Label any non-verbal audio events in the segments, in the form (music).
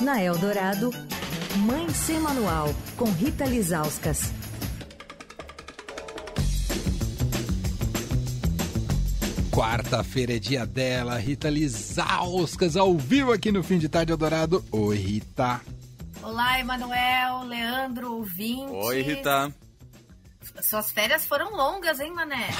Na Eldorado, Mãe Sem Manual, com Rita Lizauskas. Quarta-feira é dia dela, Rita Lizauskas, ao vivo aqui no Fim de Tarde Eldorado. Oi, Rita. Olá, Emanuel, Leandro, ouvinte. Oi, Rita. Suas férias foram longas, hein, Mané?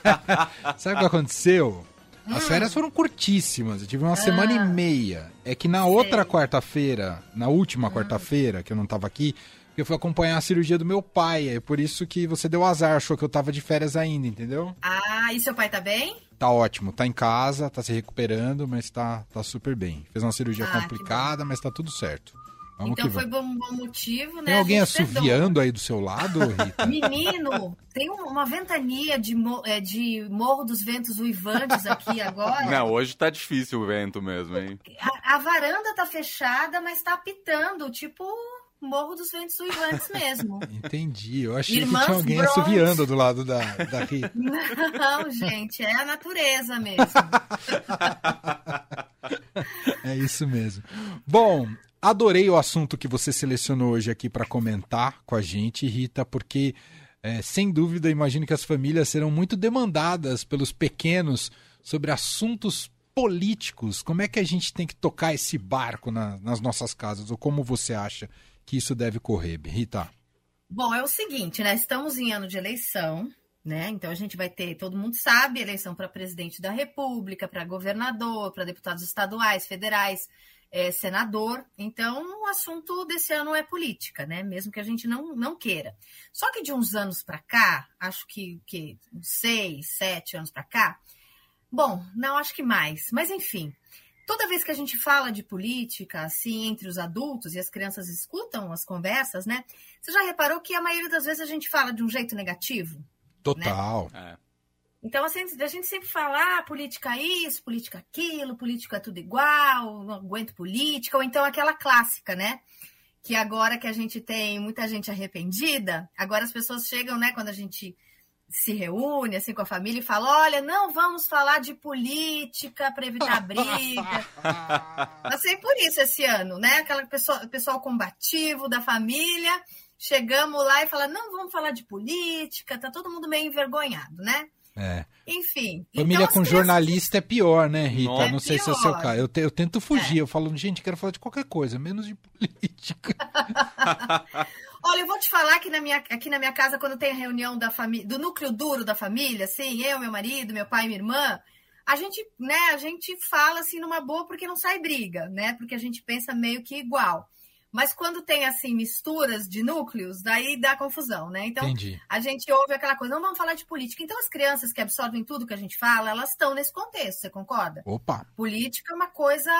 (laughs) Sabe o que aconteceu? As férias foram curtíssimas, eu tive uma semana e meia. É que na outra quarta-feira, na última quarta-feira, que eu não tava aqui, eu fui acompanhar a cirurgia do meu pai. É por isso que você deu azar, achou que eu tava de férias ainda, entendeu? Ah, e seu pai tá bem? Tá ótimo, tá em casa, tá se recuperando, mas tá, tá super bem. Fez uma cirurgia Ah, complicada, mas tá tudo certo. Vamos então foi bom, bom motivo, né? Tem alguém perdoa. assoviando aí do seu lado, Rita? (laughs) Menino, tem um- uma ventania de, é, de Morro dos Ventos Uivantes aqui agora. Não, hoje tá difícil o vento mesmo, hein? A, a varanda tá fechada, mas tá apitando, tipo Morro dos Ventos Uivantes (laughs) mesmo. Entendi, eu achei Irmãs que tinha alguém Bronx. assoviando do lado da, da (laughs) Rita. Não, gente, é a natureza mesmo. É isso mesmo. Bom, adorei o assunto que você selecionou hoje aqui para comentar com a gente, Rita, porque é, sem dúvida imagino que as famílias serão muito demandadas pelos pequenos sobre assuntos políticos. Como é que a gente tem que tocar esse barco na- nas nossas casas? Ou como você acha que isso deve correr, Rita? Bom, é o seguinte, né? Estamos em ano de eleição, né? Então a gente vai ter, todo mundo sabe, eleição para presidente da República, para governador, para deputados estaduais, federais, eh, senador. Então o assunto desse ano é política, né? Mesmo que a gente não, não queira. Só que de uns anos para cá, acho que, que uns seis, sete anos para cá, bom, não acho que mais, mas enfim. Toda vez que a gente fala de política, assim, entre os adultos e as crianças escutam as conversas, né? Você já reparou que a maioria das vezes a gente fala de um jeito negativo? Total. É. Então, assim, a gente sempre fala, ah, política isso, política aquilo, política é tudo igual, não aguento política, ou então aquela clássica, né? Que agora que a gente tem muita gente arrependida, agora as pessoas chegam, né, quando a gente se reúne, assim, com a família e fala, olha, não vamos falar de política para evitar (laughs) briga. Passei por isso esse ano, né? Aquela pessoa, pessoal combativo da família. Chegamos lá e fala, não vamos falar de política, tá todo mundo meio envergonhado, né? É. Enfim. Família então, com crianças- jornalista é pior, né, Rita? Não sei se é o É seu pior. caso. Eu, te- eu tento fugir. Eu falo, gente, quero falar de qualquer coisa, menos de política. (laughs) Olha, eu vou te falar que na minha, aqui na minha casa, quando tem a reunião da família, do núcleo duro da família, assim, eu, meu marido, meu pai e minha irmã, a gente, né, a gente fala assim numa boa porque não sai briga, né? Porque a gente pensa meio que igual. Mas quando tem assim misturas de núcleos, daí dá confusão, né? Então, Entendi. a gente ouve aquela coisa, não vamos falar de política. Então, as crianças que absorvem tudo que a gente fala, elas estão nesse contexto, você concorda? Opa, Política é uma coisa,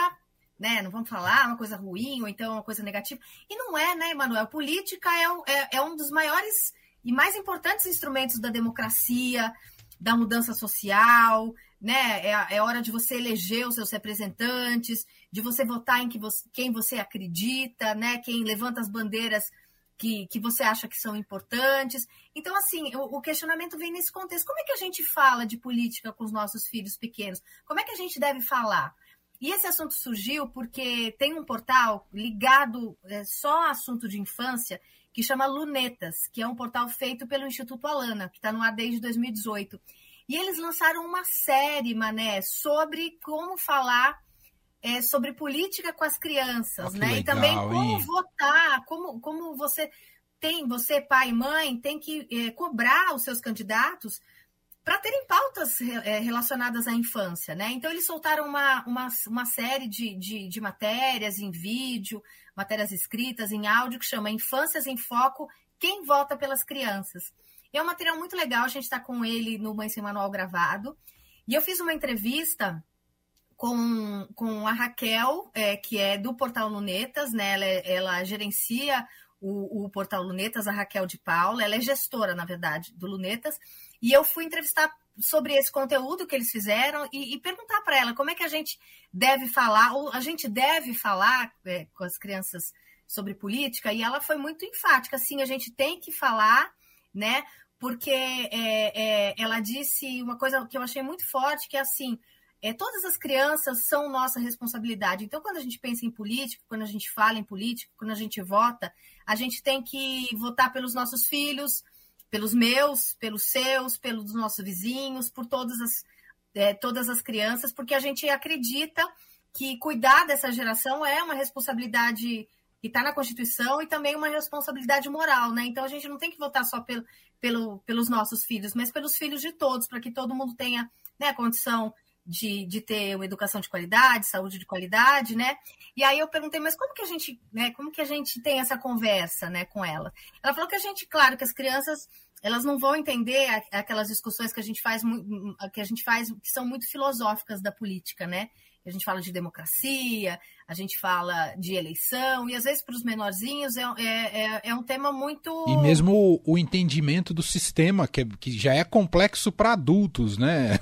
né? Não vamos falar uma coisa ruim ou então uma coisa negativa. E não é, né, Emanuel? Política é, é- é um dos maiores e mais importantes instrumentos da democracia, da mudança social, né? É, é hora de você eleger os seus representantes, de você votar em que você- quem você acredita, né? Quem levanta as bandeiras que, que você acha que são importantes. Então, assim, o, o questionamento vem nesse contexto. Como é que a gente fala de política com os nossos filhos pequenos? Como é que a gente deve falar? E esse assunto surgiu porque tem um portal ligado é, só a assunto de infância que chama Lunetas, que é um portal feito pelo Instituto Alana, que está no ar desde 2018. E eles lançaram uma série, Mané, sobre como falar é, sobre política com as crianças, que né? e legal, também como hein? votar, como, como você tem, você, pai e mãe, tem que é, cobrar os seus candidatos para terem pautas é, relacionadas à infância, né? Então eles soltaram uma, uma, uma série de, de, de matérias em vídeo, matérias escritas, em áudio, que chama Infâncias em Foco, quem vota pelas crianças. É um material muito legal, a gente está com ele no Mãe Sem Manual gravado. E eu fiz uma entrevista com, com a Raquel, é, que é do Portal Lunetas, né? Ela, é- ela gerencia o, o Portal Lunetas, a Raquel de Paula, ela é gestora, na verdade, do Lunetas, e eu fui entrevistar sobre esse conteúdo que eles fizeram e, e perguntar para ela como é que a gente deve falar, ou a gente deve falar é, com as crianças sobre política, e ela foi muito enfática, assim, a gente tem que falar, né? Porque é, é, ela disse uma coisa que eu achei muito forte, que é assim, é, todas as crianças são nossa responsabilidade. Então, quando a gente pensa em política, quando a gente fala em política, quando a gente vota, a gente tem que votar pelos nossos filhos, pelos meus, pelos seus, pelos nossos vizinhos, por todas as, é, todas as crianças, porque a gente acredita que cuidar dessa geração é uma responsabilidade que está na Constituição e também uma responsabilidade moral, né? Então a gente não tem que votar só pelo, pelo, pelos nossos filhos, mas pelos filhos de todos, para que todo mundo tenha né, condição de, de ter uma educação de qualidade, saúde de qualidade, né? E aí eu perguntei, mas como que a gente, né, como que a gente tem essa conversa, né, com ela? Ela falou que a gente, claro, que as crianças elas não vão entender aquelas discussões que a gente faz que a gente faz que são muito filosóficas da política, né? A gente fala de democracia, a gente fala de eleição, e às vezes para os menorzinhos é, é, é, é, um tema muito. E mesmo o, o entendimento do sistema, que, é, que já é complexo para adultos, né?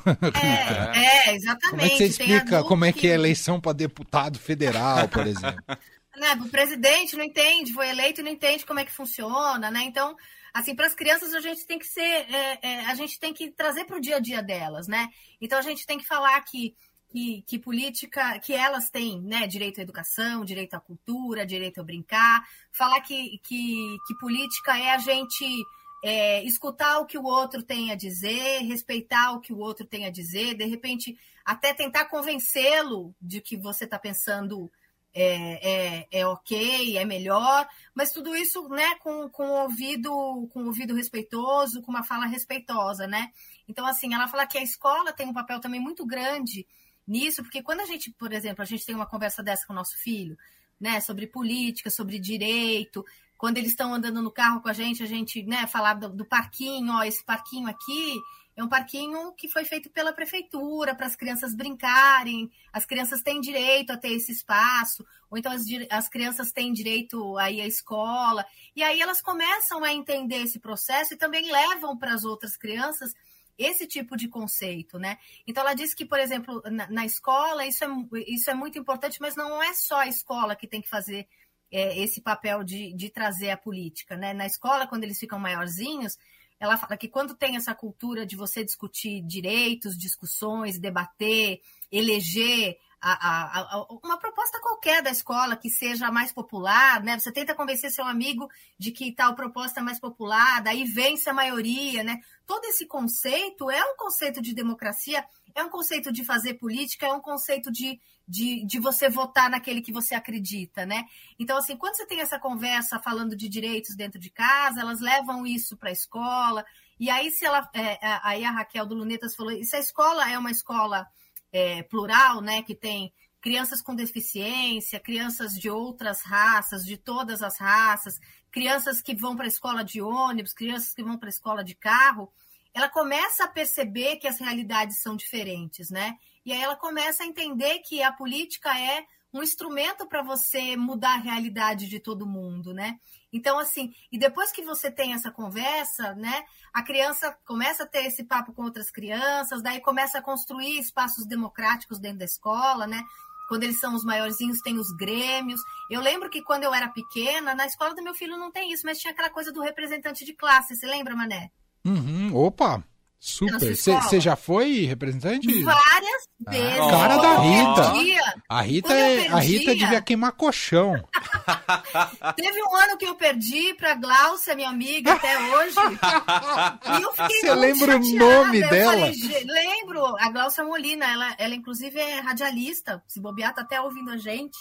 É, (laughs) é, exatamente. Como é que você explica como é que é eleição para deputado federal, por exemplo? (laughs) né, o presidente não entende, foi eleito e não entende como é que funciona, né? Então, assim, para as crianças a gente tem que ser, é, é, a gente tem que trazer para o dia a dia delas, né? Então a gente tem que falar que que, que, política, que elas têm, né, direito à educação, direito à cultura, direito a brincar, falar que, que, que política é a gente é, escutar o que o outro tem a dizer, respeitar o que o outro tem a dizer, de repente até tentar convencê-lo de que você está pensando é, é, é, ok, é melhor, mas tudo isso né, com, com, ouvido, com ouvido respeitoso, com uma fala respeitosa, né? Então, assim, ela fala que a escola tem um papel também muito grande nisso, porque quando a gente, por exemplo, a gente tem uma conversa dessa com o nosso filho, né, sobre política, sobre direito, quando eles estão andando no carro com a gente, a gente, né, falar do, do parquinho, ó, esse parquinho aqui é um parquinho que foi feito pela prefeitura para as crianças brincarem, as crianças têm direito a ter esse espaço, ou então as, as crianças têm direito a ir à escola, e aí elas começam a entender esse processo e também levam para as outras crianças esse tipo de conceito, né? Então ela disse que, por exemplo, na, na escola isso é, isso é muito importante, mas não é só a escola que tem que fazer é, esse papel de, de trazer a política, né? Na escola, quando eles ficam maiorzinhos, ela fala que quando tem essa cultura de você discutir direitos, discussões, debater, eleger a, a, uma proposta qualquer da escola que seja mais popular, né? Você tenta convencer seu amigo de que tal proposta é mais popular, daí vence a maioria, né? Todo esse conceito é um conceito de democracia, é um conceito de fazer política, é um conceito de, de, de você votar naquele que você acredita, né? Então, assim, quando você tem essa conversa falando de direitos dentro de casa, elas levam isso para a escola, e aí se ela. É, aí a Raquel do Lunetas falou, e se a escola é uma escola é, plural, né, que tem crianças com deficiência, crianças de outras raças, de todas as raças, crianças que vão para a escola de ônibus, crianças que vão para a escola de carro, ela começa a perceber que as realidades são diferentes, né? E aí ela começa a entender que a política é um instrumento para você mudar a realidade de todo mundo, né? Então, assim, e depois que você tem essa conversa, né, a criança começa a ter esse papo com outras crianças, daí começa a construir espaços democráticos dentro da escola, né? Quando eles são os maiorzinhos, tem os grêmios. Eu lembro que quando eu era pequena, na escola do meu filho não tem isso, mas tinha aquela coisa do representante de classe. Você lembra, Mané? Uhum, opa! Super. Você já foi representante? Várias ah, vezes. Ah, cara da Rita. A Rita, é, a Rita devia queimar colchão. (laughs) Teve um ano que eu perdi pra Glaucia, minha amiga, até hoje. (laughs) e eu fiquei Você lembra chateada. o nome eu dela? Falei, lembro, a Glaucia Molina. Ela, ela, inclusive, é radialista. Se bobear, tá até ouvindo a gente.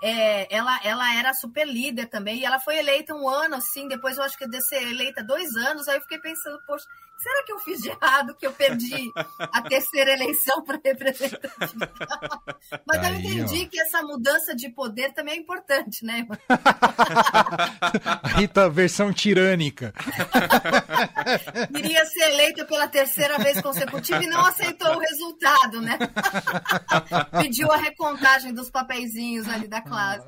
É, ela, ela era super líder também, e ela foi eleita um ano, assim, depois eu acho que de ser eleita dois anos, aí eu fiquei pensando, poxa, será que eu fiz de errado que eu perdi a terceira eleição para representante? Mas Aí, eu entendi ó. que essa mudança de poder também é importante, né? (laughs) Rita, versão tirânica. (laughs) Iria ser eleita pela terceira vez consecutiva e não aceitou o resultado, né? (laughs) Pediu a recontagem dos papeizinhos ali da classe.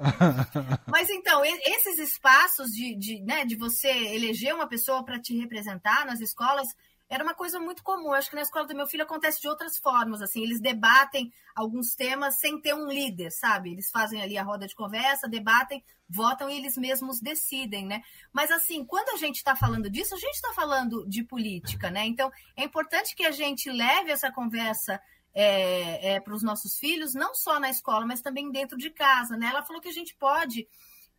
Mas então, esses espaços de, de, né, de você eleger uma pessoa para te representar nas escolas era uma coisa muito comum. Acho que na escola do meu filho acontece de outras formas. Assim, eles debatem alguns temas sem ter um líder, sabe? Eles fazem ali a roda de conversa, debatem, votam e eles mesmos decidem, né? Mas assim, quando a gente está falando disso, a gente está falando de política, né? Então é importante que a gente leve essa conversa é, é, para os nossos filhos, não só na escola, mas também dentro de casa. Né? Ela falou que a gente pode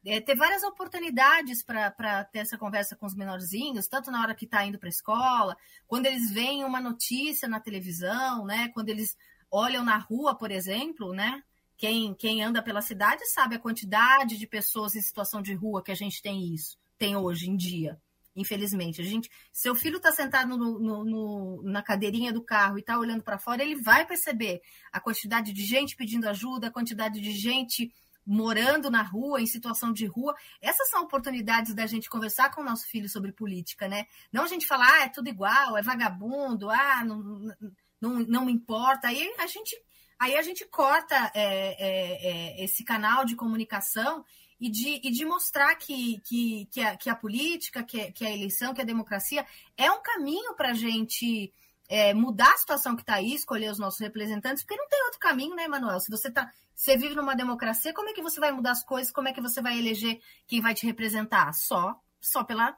é, ter várias oportunidades para ter essa conversa com os menorzinhos, tanto na hora que está indo para a escola, quando eles veem uma notícia na televisão, né? quando eles olham na rua, por exemplo, né? Quem, quem anda pela cidade sabe a quantidade de pessoas em situação de rua que a gente tem isso, tem hoje em dia. Infelizmente, a gente, seu filho está sentado no, no, no, na cadeirinha do carro e está olhando para fora, ele vai perceber a quantidade de gente pedindo ajuda, a quantidade de gente morando na rua, em situação de rua. Essas são oportunidades da gente conversar com o nosso filho sobre política, né? Não a gente falar, ah, é tudo igual, é vagabundo, ah, não, não, não me importa. Aí a gente, aí a gente corta é, é, é, esse canal de comunicação e de, e de mostrar que, que, que, a, que a política, que, que a eleição, que a democracia é um caminho para a gente é, mudar a situação que está aí, escolher os nossos representantes, porque não tem outro caminho, né, Manuel? Se você tá, você vive numa democracia, como é que você vai mudar as coisas? Como é que você vai eleger quem vai te representar? Só só pela,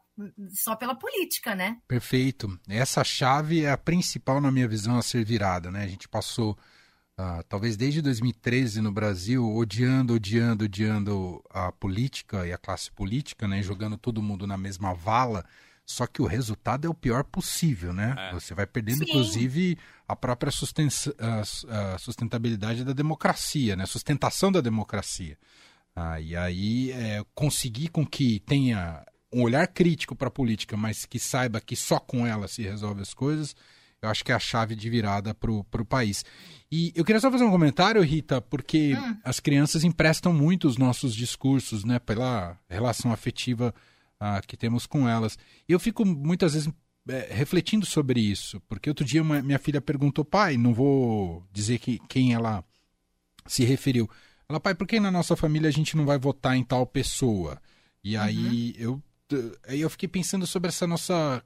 só pela política, né? Perfeito. Essa chave é a principal, na minha visão, a ser virada, né? A gente passou Uh, talvez desde 2013 no Brasil, odiando, odiando, odiando a política e a classe política, né, jogando todo mundo na mesma vala, só que o resultado é o pior possível, né? É. Você vai perdendo, Sim. inclusive, a própria susten a, a sustentabilidade da democracia, né? A sustentação da democracia. Ah, e aí, é, conseguir com que tenha um olhar crítico para a política, mas que saiba que só com ela se resolve as coisas, eu acho que é a chave de virada para o país. E eu queria só fazer um comentário, Rita, porque hum. as crianças emprestam muito os nossos discursos, né, pela relação afetiva uh, que temos com elas. E eu fico muitas vezes é, refletindo sobre isso, porque outro dia uma, minha filha perguntou, pai, não vou dizer que, quem ela se referiu. Ela, pai, por que na nossa família a gente não vai votar em tal pessoa? E aí uhum. eu, aí eu fiquei pensando sobre essa nossa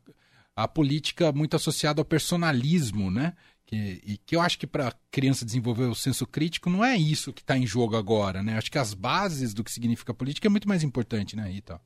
a política muito associada ao personalismo, né? Que, e que eu acho que para a criança desenvolver o senso crítico não é isso que está em jogo agora, né? Acho que as bases do que significa política é muito mais importante, né, Rita?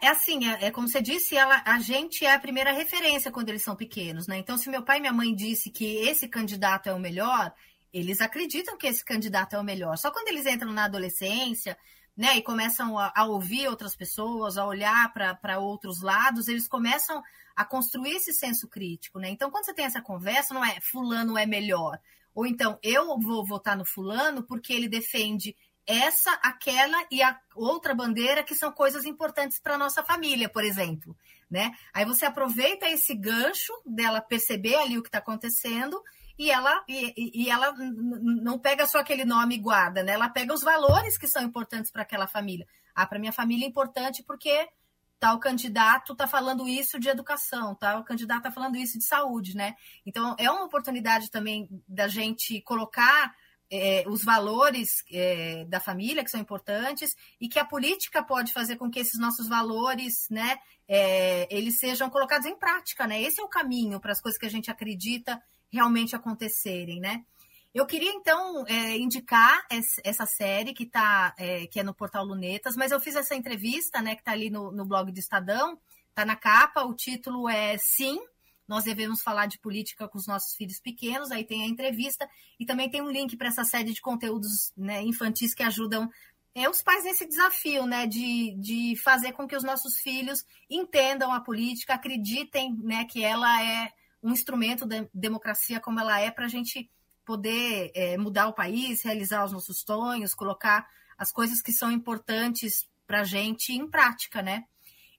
É, assim, é, é, como você disse, ela, a gente é a primeira referência quando eles são pequenos, né? Então, se meu pai e minha mãe disse que esse candidato é o melhor, eles acreditam que esse candidato é o melhor. Só quando eles entram na adolescência, né, e começam a, a ouvir outras pessoas, a olhar para outros lados, eles começam a construir esse senso crítico, né? Então, quando você tem essa conversa, não é fulano é melhor. Ou então, eu vou votar no fulano porque ele defende essa, aquela e a outra bandeira que são coisas importantes para nossa família, por exemplo. Né? Aí você aproveita esse gancho dela perceber ali o que está acontecendo e ela, e, e ela não pega só aquele nome e guarda, né? Ela pega os valores que são importantes para aquela família. Ah, para minha família é importante porque tal candidato está falando isso de educação, tal candidato está falando isso de saúde, né? Então é uma oportunidade também da gente colocar é, os valores é, da família que são importantes e que a política pode fazer com que esses nossos valores, né, é, eles sejam colocados em prática, né? Esse é o caminho para as coisas que a gente acredita realmente acontecerem, né? Eu queria então é, indicar essa série que tá, é, que é no portal Lunetas, mas eu fiz essa entrevista, né, que está ali no, no blog do Estadão, está na capa, o título é Sim, nós devemos falar de política com os nossos filhos pequenos, aí tem a entrevista e também tem um link para essa série de conteúdos né, infantis que ajudam é, os pais nesse desafio, né, de, de fazer com que os nossos filhos entendam a política, acreditem, né, que ela é um instrumento da democracia como ela é para a gente poder é, mudar o país, realizar os nossos sonhos, colocar as coisas que são importantes para a gente em prática, né?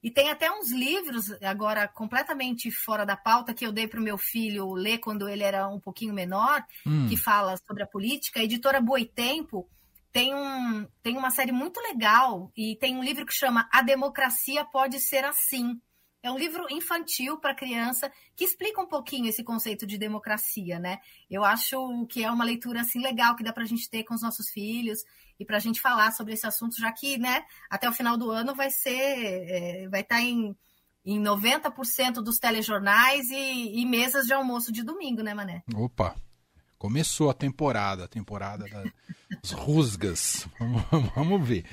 E tem até uns livros, agora completamente fora da pauta, que eu dei para o meu filho ler quando ele era um pouquinho menor, hum. que fala sobre a política. A editora Boitempo tem, um, tem uma série muito legal e tem um livro que chama A Democracia Pode Ser Assim. É um livro infantil para criança que explica um pouquinho esse conceito de democracia, né? Eu acho que é uma leitura assim legal que dá para a gente ter com os nossos filhos e para a gente falar sobre esse assunto, já que, né, até o final do ano vai ser, é, vai estar tá em, em 90% dos telejornais e, e mesas de almoço de domingo, né, Mané? Opa, começou a temporada, a temporada das rusgas. (laughs) Vamos, vamos ver.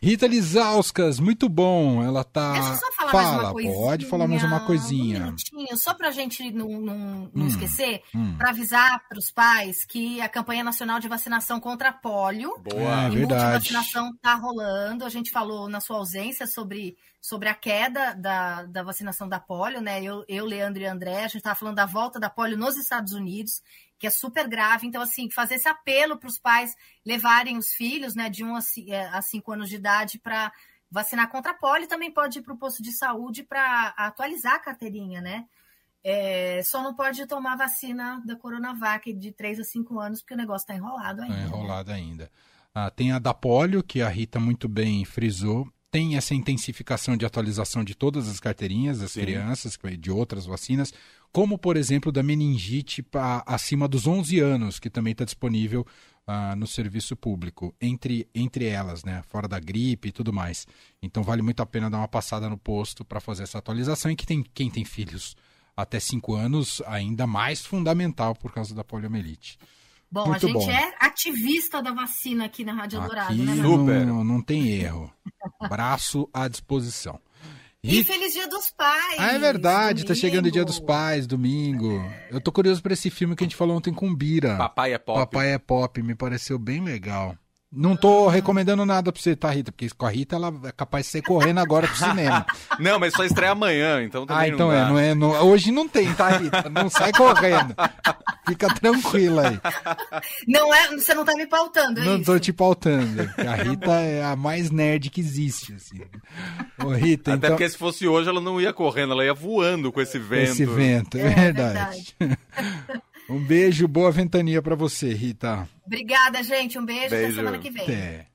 Rita Lizauskas, muito bom. Ela tá. Deixa eu só falar Fala, mais uma pode falar mais uma coisinha. Um rapidinho, só para a gente não, não, não Hum, esquecer, hum. para avisar para os pais que a campanha nacional de vacinação contra pólio Boa. É e verdade. multivacinação está rolando. A gente falou na sua ausência sobre, sobre a queda da, da vacinação da polio, né? Eu, eu, Leandro e André, a gente estava falando da volta da polio nos Estados Unidos, que é super grave. Então, assim, fazer esse apelo para os pais levarem os filhos, né, de 1 a ci- eh, a 5 anos de idade para vacinar contra a polio. Também pode ir para o posto de saúde para atualizar a carteirinha, né? É, só não pode tomar vacina da Coronavac de 3 a 5 anos, porque o negócio está enrolado ainda. Tá né? enrolado ainda. Ah, tem a da polio, que a Rita muito bem frisou. Tem essa intensificação de atualização de todas as carteirinhas das Sim. crianças, de outras vacinas, como, por exemplo, da meningite acima dos 11 anos, que também está disponível ah, no serviço público, entre, entre elas, né? Fora da gripe e tudo mais. Então vale muito a pena dar uma passada no posto para fazer essa atualização. E que tem, quem tem filhos até 5 anos, ainda mais fundamental por causa da poliomielite. Bom, Muito a gente bom. é ativista da vacina aqui na Rádio Dourado, Aqui né, Su- Manu? Super. não, não tem erro. Braço à disposição. E feliz Dia dos Pais! Ah, é verdade, tá domingo. chegando o Dia dos Pais, domingo. Eu tô curioso pra esse filme que a gente falou ontem com o Bira. Papai é pop. Papai é Pop, me pareceu bem legal. Não tô recomendando nada pra você, tá, Rita? Porque com a Rita ela é capaz de sair correndo agora pro cinema. (laughs) Não, mas só estreia amanhã, então também ah, então não é, dá. não é, não- hoje não tem, tá, Rita? Não sai correndo. Fica tranquila aí. Não é, você não tá me pautando, é Não isso? tô te pautando. A Rita é a mais nerd que existe, assim. Ô, Rita, Até então... porque se fosse hoje ela não ia correndo, ela ia voando com esse vento. Esse vento, é, É verdade. (laughs) um beijo, boa ventania pra você, Rita. Obrigada, gente. Um beijo, até Beijo. semana que vem. Até.